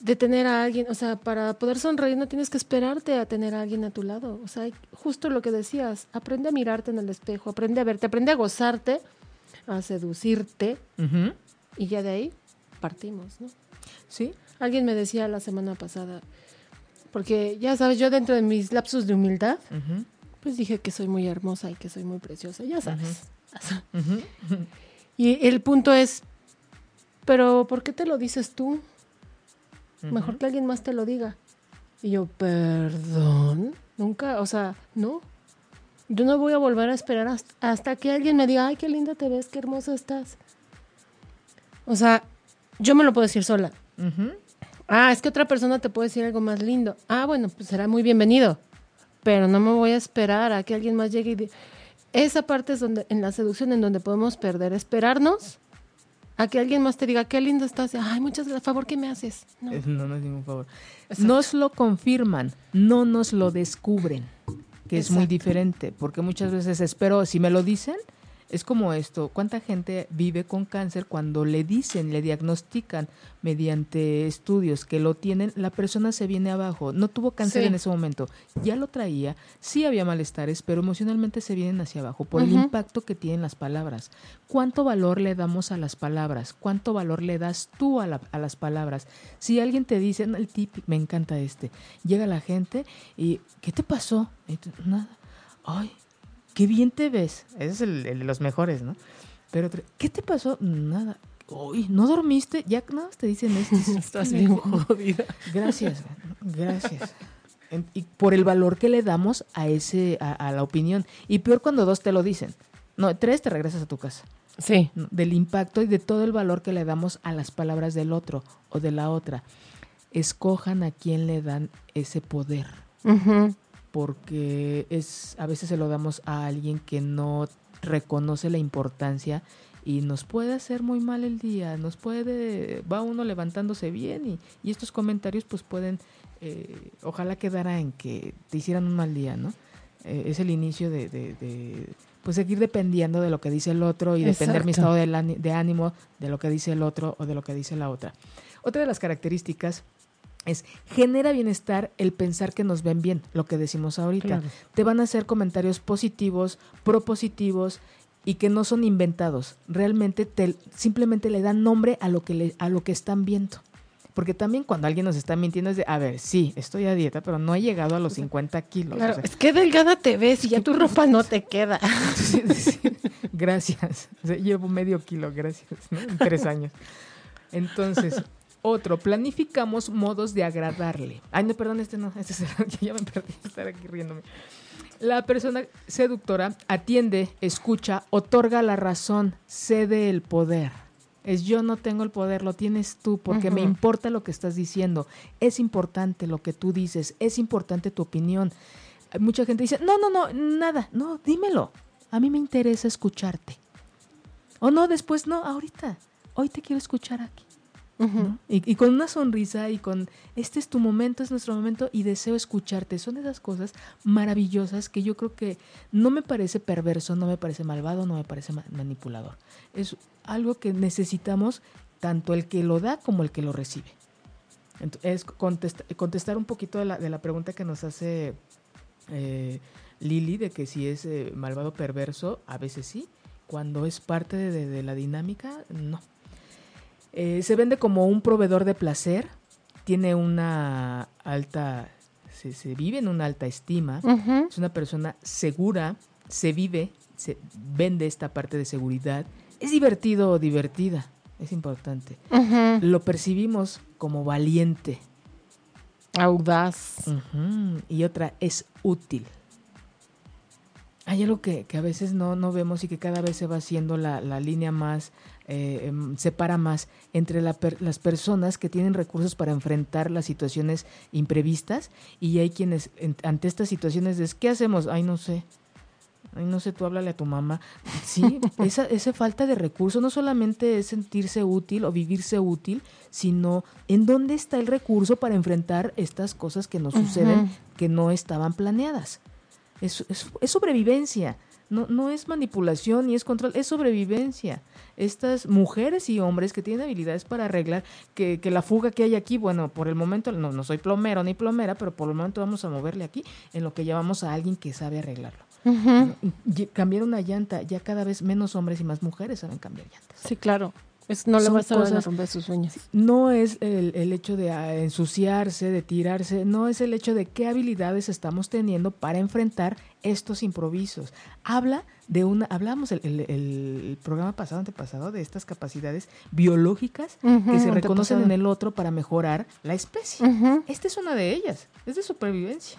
de tener a alguien, o sea, para poder sonreír no tienes que esperarte a tener a alguien a tu lado, o sea, justo lo que decías, aprende a mirarte en el espejo, aprende a verte, aprende a gozarte, a seducirte y ya de ahí partimos, ¿no?
Sí.
Alguien me decía la semana pasada, porque ya sabes, yo dentro de mis lapsus de humildad, pues dije que soy muy hermosa y que soy muy preciosa, ya sabes. Y el punto es, pero ¿por qué te lo dices tú? Mejor que alguien más te lo diga. Y yo, perdón, nunca, o sea, no. Yo no voy a volver a esperar hasta, hasta que alguien me diga, ay, qué linda te ves, qué hermosa estás. O sea, yo me lo puedo decir sola. Ah, es que otra persona te puede decir algo más lindo. Ah, bueno, pues será muy bienvenido. Pero no me voy a esperar a que alguien más llegue y... Esa parte es donde, en la seducción, en donde podemos perder. Esperarnos a que alguien más te diga, qué lindo estás. Ay, muchas gracias. Favor, ¿qué me haces? No.
No, no es ningún favor.
Exacto.
Nos lo confirman, no nos lo descubren, que es muy diferente, porque muchas veces espero, si me lo dicen, es como esto, ¿cuánta gente vive con cáncer cuando le dicen, le diagnostican mediante estudios que lo tienen, la persona se viene abajo, no tuvo cáncer
Sí.
en ese momento, ya lo traía, sí había malestares, pero emocionalmente se vienen hacia abajo por el impacto que tienen las palabras. ¿Cuánto valor le damos a las palabras? ¿Cuánto valor le das tú a, la- a las palabras? Si alguien te dice, el tip, me encanta este, llega la gente y, ¿qué te pasó? Y tú, Nada. Ay, qué bien te ves. Ese es el, el de los mejores, ¿no? Pero, otro, ¿qué te pasó? Nada. Uy, ¿no dormiste? Ya nada más te dicen esto.
Estás bien jodida.
Gracias, gracias. En- Y por el valor que le damos a ese, a, a la opinión. Y peor cuando dos te lo dicen. No, tres te regresas a tu casa.
Sí.
Del impacto y de todo el valor que le damos a las palabras del otro o de la otra. Escojan a quién le dan ese poder. Porque es, a veces se lo damos a alguien que no reconoce la importancia y nos puede hacer muy mal el día, nos puede, va uno levantándose bien y, y estos comentarios pues pueden, eh, ojalá quedara en que te hicieran un mal día, ¿no? Eh, es el inicio de, de- de, pues seguir dependiendo de lo que dice el otro y depender mi estado de ánimo de lo que dice el otro o de lo que dice la otra. Otra de las características es genera bienestar el pensar que nos ven bien, lo que decimos ahorita.
Claro.
Te van a hacer comentarios positivos, propositivos y que no son inventados. Realmente te, simplemente le dan nombre a lo que le, a lo que están viendo. Porque también cuando alguien nos está mintiendo es de, a ver, sí, estoy a dieta, pero no he llegado a los 50 kilos.
Claro,
O sea,
es que delgada te ves y ya tu ropa no te queda.
Sí, sí. Gracias. O sea, llevo medio kilo, gracias, ¿no? En tres años. Entonces, otro, planificamos modos de agradarle. Ay, no, perdón, este no, este es el ya me perdí estar aquí riéndome. La persona seductora atiende, escucha, otorga la razón, cede el poder. Es yo no tengo el poder, lo tienes tú, porque me importa lo que estás diciendo. Es importante lo que tú dices, es importante tu opinión. Mucha gente dice, no, no, no, nada, no, dímelo. A mí me interesa escucharte. O no, después no, ahorita. Hoy te quiero escuchar aquí. Y, con una sonrisa y con, este es tu momento, es nuestro momento y deseo escucharte. Son esas cosas maravillosas que yo creo que no me parece perverso, no me parece malvado, no me parece ma- manipulador. Es algo que necesitamos tanto el que lo da como el que lo recibe. Es contesta- contestar un poquito de la, de la pregunta que nos hace eh, Lili de que si es eh, malvado perverso, a veces sí. Cuando es parte de la dinámica, no. Eh, se vende como un proveedor de placer, tiene una alta, se, se vive en una alta estima, es una persona segura, se vive, se vende esta parte de seguridad, es divertido o divertida, es importante. Lo percibimos como valiente.
Audaz.
Y otra es útil. hay algo que, que a veces no, no vemos y que cada vez se va haciendo la, la línea más, eh, em, separa más entre la per- las personas que tienen recursos para enfrentar las situaciones imprevistas y hay quienes en- ante estas situaciones es, ¿qué hacemos? Ay, no sé. Ay, no sé, tú háblale a tu mamá. Sí, esa, esa falta de recurso no solamente es sentirse útil o vivirse útil, sino en dónde está el recurso para enfrentar estas cosas que nos suceden que no estaban planeadas. Es, es, es sobrevivencia, no, no es manipulación ni es control, es sobrevivencia. Estas mujeres y hombres que tienen habilidades para arreglar que, que la fuga que hay aquí, bueno, por el momento no, no soy plomero ni plomera, pero por el momento vamos a moverle aquí en lo que llamamos a alguien que sabe arreglarlo. Cambiar una llanta, ya cada vez menos hombres y más mujeres saben cambiar llantas.
Sí, claro. Es, no le vas a
cosas-
romper sus sueños.
No es el, el hecho de ah, ensuciarse, de tirarse, no es el hecho de qué habilidades estamos teniendo para enfrentar estos improvisos. Habla de una, hablamos el, el- el programa pasado, antepasado, de estas capacidades biológicas que se reconocen en el otro para mejorar la especie. Esta es una de ellas, es de supervivencia.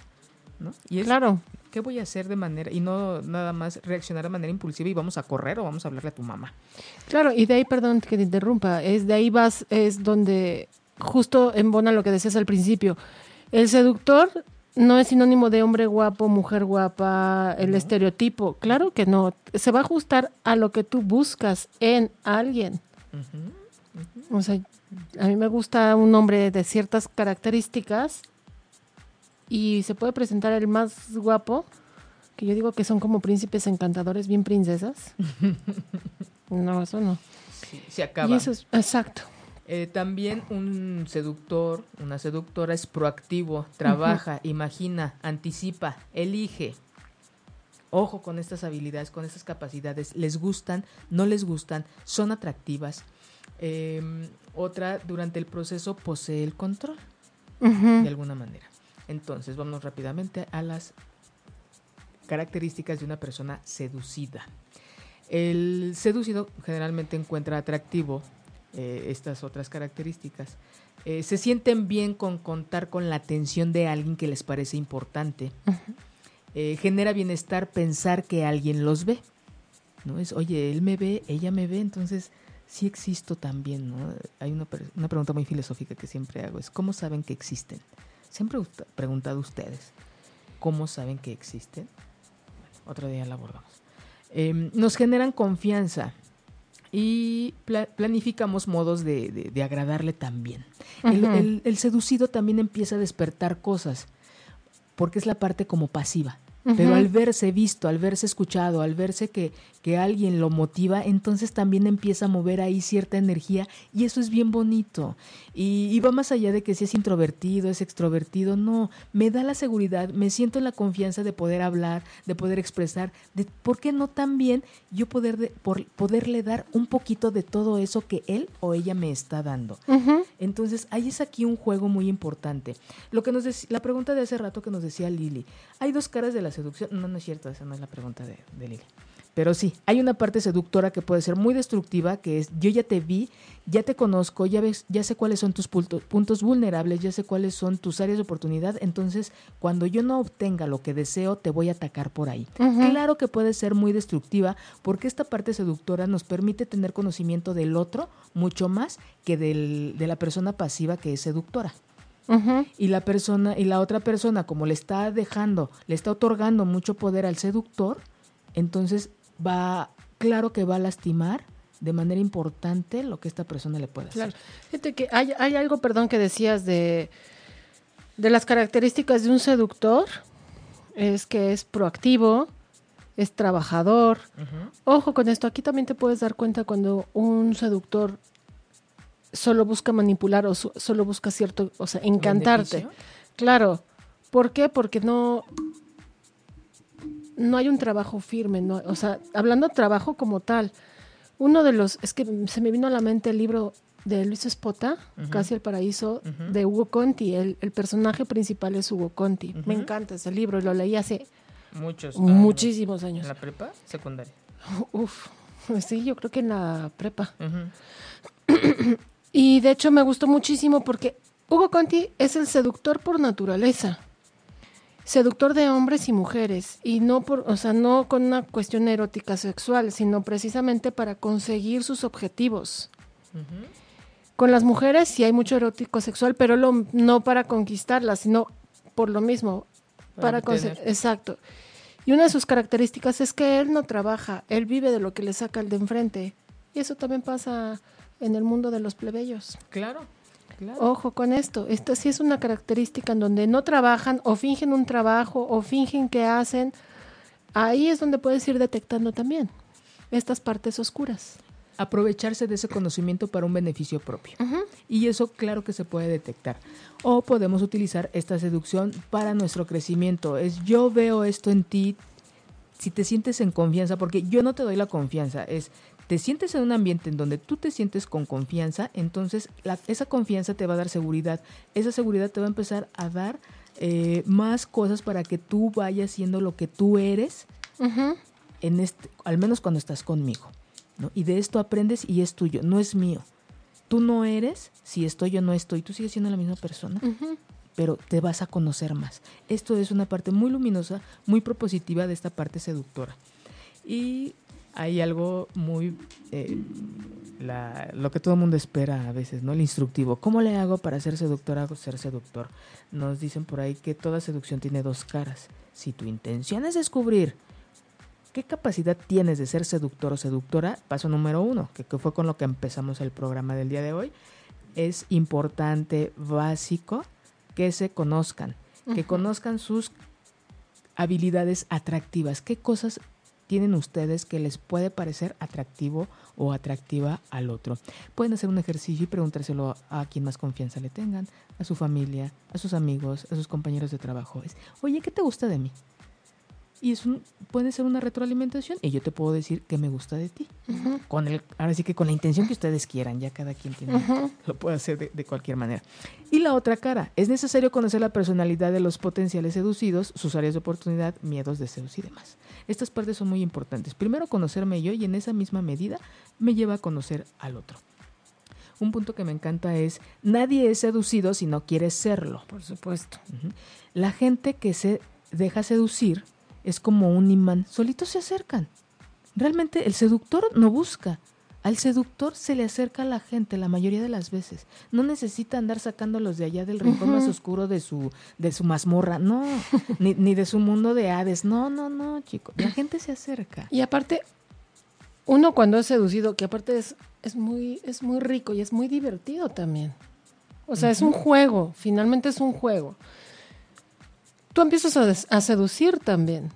¿No? Y es,
Claro.
¿qué voy a hacer de manera, y no nada más reaccionar de manera impulsiva y vamos a correr o vamos a hablarle a tu mamá?
Claro, y de ahí, perdón que te interrumpa, es de ahí vas, es donde justo embona lo que decías al principio. El seductor no es sinónimo de hombre guapo, mujer guapa, el estereotipo. Claro que no. Se va a ajustar a lo que tú buscas en alguien. O sea, a mí me gusta un hombre de ciertas características y se puede presentar el más guapo, que yo digo que son como príncipes encantadores, bien princesas. No, eso no.
Sí, se acaba.
Y eso es, exacto.
Eh, también un seductor, una seductora es proactivo, trabaja, imagina, anticipa, elige. Ojo con estas habilidades, con estas capacidades. Les gustan, no les gustan, son atractivas. Eh, otra, durante el proceso posee el control, de alguna manera. Entonces, vamos rápidamente a las características de una persona seducida. El seducido generalmente encuentra atractivo eh, estas otras características. Eh, se sienten bien con contar con la atención de alguien que les parece importante. Eh, genera bienestar pensar que alguien los ve. ¿no? Es, oye, él me ve, ella me ve, entonces sí existo también. ¿no? Hay una, una pregunta muy filosófica que siempre hago, es ¿cómo saben que existen? Siempre he pregunta- preguntado a ustedes, ¿cómo saben que existen? Bueno, otro día la abordamos. Eh, nos generan confianza y pla- planificamos modos de, de- de agradarle también. El- el seducido también empieza a despertar cosas, porque es la parte como pasiva. Pero al verse visto, al verse escuchado, al verse que, que alguien lo motiva, entonces también empieza a mover ahí cierta energía y eso es bien bonito. Y, y va más allá de que si es introvertido, es extrovertido, no, me da la seguridad, me siento en la confianza de poder hablar, de poder expresar, de por qué no también yo poder de- por- poderle dar un poquito de todo eso que él o ella me está dando. Entonces, ahí es aquí un juego muy importante. Lo que nos la pregunta de hace rato que nos decía Lili, hay dos caras de la seducción. No, no es cierto, esa no es la pregunta de, de Lili. Pero sí, hay una parte seductora que puede ser muy destructiva, que es yo ya te vi, ya te conozco, ya ves, ya sé cuáles son tus punto- puntos vulnerables, ya sé cuáles son tus áreas de oportunidad, entonces cuando yo no obtenga lo que deseo, te voy a atacar por ahí. Claro que puede ser muy destructiva, porque esta parte seductora nos permite tener conocimiento del otro mucho más que del- de la persona pasiva que es seductora Y la persona y la otra persona como le está dejando, le está otorgando mucho poder al seductor, entonces va claro que va a lastimar de manera importante lo que esta persona le puede hacer.
Claro. Fíjate que hay, hay algo, perdón, que decías de, de las características de un seductor. Es que es proactivo, es trabajador. Ojo con esto, aquí también te puedes dar cuenta cuando un seductor solo busca manipular o su- solo busca cierto, o sea, encantarte.
¿Beneficio?
Claro. ¿Por qué? Porque no no hay un trabajo firme, no, o sea, hablando de trabajo como tal. Uno de los es que se me vino a la mente el libro de Luis Espota. Casi el paraíso de Hugo Conti, el, el personaje principal es Hugo Conti. Me encanta ese libro, lo leí hace
Muchos.
muchísimos años.
¿En la prepa? Secundaria.
Uf, sí, yo creo que en la prepa. Y de hecho me gustó muchísimo porque Hugo Conti es el seductor por naturaleza. seductor de hombres y mujeres y no por, o sea, no con una cuestión erótica sexual, sino precisamente para conseguir sus objetivos. Con las mujeres sí hay mucho erótico sexual, pero lo, no para conquistarlas, sino por lo mismo, para, conseguir, exacto. Y una de sus características es que él no trabaja, él vive de lo que le saca el de enfrente. Y eso también pasa en el mundo de los plebeyos.
Claro.
Ojo con esto, esta sí es una característica en donde no trabajan o fingen un trabajo o fingen que hacen. Ahí es donde puedes ir detectando también estas partes oscuras.
Aprovecharse de ese conocimiento para un beneficio propio. Y eso claro que se puede detectar. O podemos utilizar esta seducción para nuestro crecimiento. Es yo veo esto en ti, si te sientes en confianza, porque yo no te doy la confianza, es te sientes en un ambiente en donde tú te sientes con confianza, entonces esa confianza te va a dar seguridad. Esa seguridad te va a empezar a dar eh, más cosas para que tú vayas siendo lo que tú eres, en este, al menos cuando estás conmigo. ¿no? Y de esto aprendes y es tuyo, no es mío. Tú no eres, si estoy o no estoy, tú sigues siendo la misma persona. pero te vas a conocer más. Esto es una parte muy luminosa, muy propositiva de esta parte seductora. Y hay algo muy eh, lo que todo el mundo espera a veces, ¿no? El instructivo. ¿Cómo le hago para ser seductora o ser seductor? Nos dicen por ahí que toda seducción tiene dos caras. Si tu intención es descubrir qué capacidad tienes de ser seductor o seductora, paso número uno, que, que fue con lo que empezamos el programa del día de hoy, es importante, básico, que se conozcan, que conozcan sus habilidades atractivas, qué cosas tienen ustedes que les puede parecer atractivo o atractiva al otro. Pueden hacer un ejercicio y preguntárselo a quien más confianza le tengan, a su familia, a sus amigos, a sus compañeros de trabajo. Oye, ¿qué te gusta de mí? Y es un, puede ser una retroalimentación y yo te puedo decir que me gusta de ti. con el, ahora sí que con la intención que ustedes quieran, ya cada quien tiene, lo puede hacer de, de, cualquier manera. Y la otra cara, es necesario conocer la personalidad de los potenciales seducidos, sus áreas de oportunidad, miedos, deseos y demás. Estas partes son muy importantes. Primero conocerme yo y en esa misma medida me lleva a conocer al otro. Un punto que me encanta es, nadie es seducido si no quiere serlo.
Por supuesto.
La gente que se deja seducir es como un imán, solitos se acercan. Realmente el seductor no busca. Al seductor se le acerca a la gente la mayoría de las veces. No necesita andar sacándolos de allá del rincón más oscuro de su, de su mazmorra. No, ni, ni de su mundo de Hades. No, no, no, chico. La gente se acerca.
Y aparte, uno cuando es seducido, que aparte es, es, muy, es muy rico y es muy divertido también. O sea, es un juego, finalmente es un juego tú empiezas a, seducir también.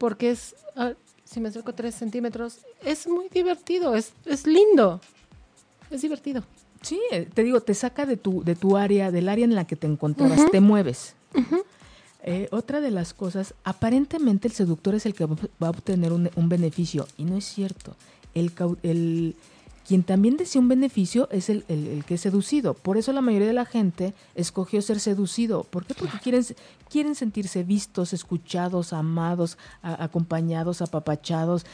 Porque es, ah, si me acerco tres centímetros, es muy divertido, es, es lindo, es divertido.
Sí, eh, te digo, te saca de tu, de tu área, del área en la que te encontrabas, te mueves. Eh, otra de las cosas, aparentemente el seductor es el que va a obtener un, un beneficio, y no es cierto. El, el, quien también desea un beneficio es el, que es seducido. Por eso la mayoría de la gente escogió ser seducido. ¿Por qué? Porque quieren, quieren sentirse vistos, escuchados, amados, acompañados, apapachados.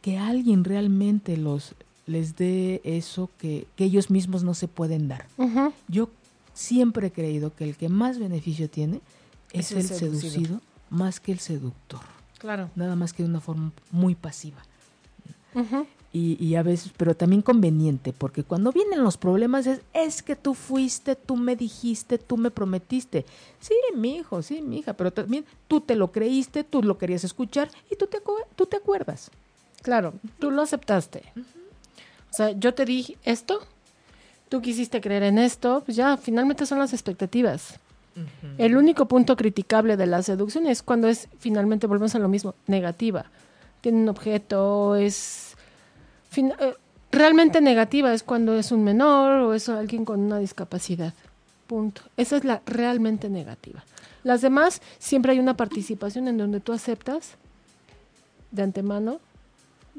Que alguien realmente los les dé eso que, ellos mismos no se pueden dar. Yo siempre he creído que el que más beneficio tiene es, el, seducido. más que el seductor.
Claro.
Nada más que de una forma muy pasiva y, a veces, pero también conveniente, porque cuando vienen los problemas es, es que tú fuiste, tú me dijiste, tú me prometiste. Sí, mi hijo, sí, mi hija, pero también tú te lo creíste, tú lo querías escuchar y tú te, tú te acuerdas.
Claro, tú lo aceptaste. O sea, yo te dije esto, tú quisiste creer en esto, pues ya, finalmente son las expectativas. El único punto criticable de la seducción es cuando es, finalmente volvemos a lo mismo, negativa. Tiene un objeto, es realmente negativa es cuando es un menor o es alguien con una discapacidad. Punto. Esa es la realmente negativa. Las demás, siempre hay una participación en donde tú aceptas de antemano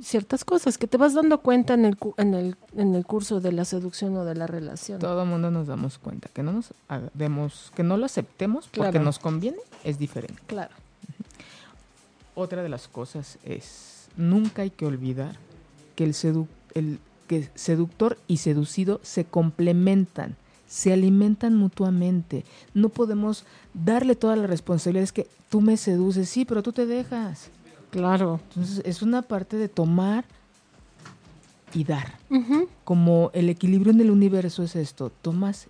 ciertas cosas que te vas dando cuenta en el, en el, en el curso de la seducción o de la relación.
Todo el mundo nos damos cuenta que no nos que no lo aceptemos porque nos conviene es diferente.
Claro.
Otra de las cosas es nunca hay que olvidar que el, el que seductor y seducido se complementan, se alimentan mutuamente. No podemos darle toda la responsabilidad. Es que tú me seduces, sí, pero tú te dejas.
Claro.
Entonces es una parte de tomar y dar. Como el equilibrio en el universo es esto, tomas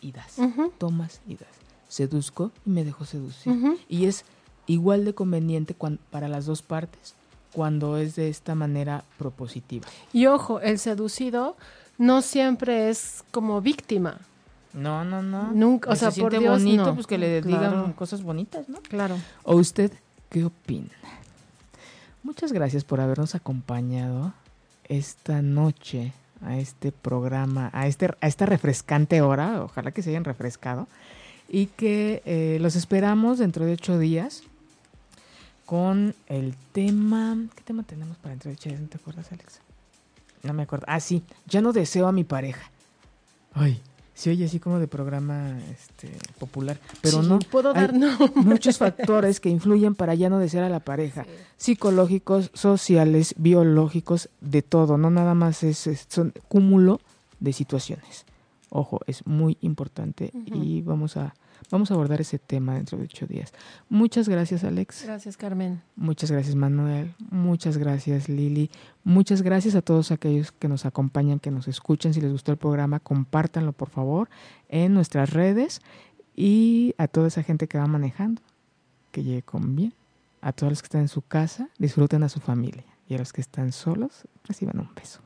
y das, tomas y das. Seduzco y me dejo seducir. Y es igual de conveniente para las dos partes cuando es de esta manera propositiva.
Y ojo, el seducido no siempre es como víctima.
No, no, no.
Nunca, o sea,
se
por
siente
Dios,
bonito,
no.
pues que le
Claro.
digan cosas bonitas, ¿no?
Claro.
¿O usted qué opina? Muchas gracias por habernos acompañado esta noche a este programa, a, este, a esta refrescante hora. Ojalá que se hayan refrescado. Y que eh, los esperamos dentro de ocho días con el tema... ¿Qué tema tenemos para días? ¿No te acuerdas, Alex? No me acuerdo. Ah, sí. Ya no deseo a mi pareja. Ay, se oye así como de programa este, popular. Pero
Sí,
no.
puedo
hay
dar no.
muchos factores que influyen para ya no desear a la pareja. Psicológicos, sociales, biológicos, de todo. No nada más es, es- son cúmulo de situaciones. Ojo, es muy importante y vamos a, vamos a abordar ese tema dentro de ocho días. Muchas gracias, Alex.
Gracias, Carmen.
Muchas gracias Manuel, muchas gracias Lili, muchas gracias a todos aquellos que nos acompañan, que nos escuchan. Si les gustó el programa, compártanlo por favor en nuestras redes y a toda esa gente que va manejando, que llegue con bien. A todos los que están en su casa, disfruten a su familia y a los que están solos, reciban un beso.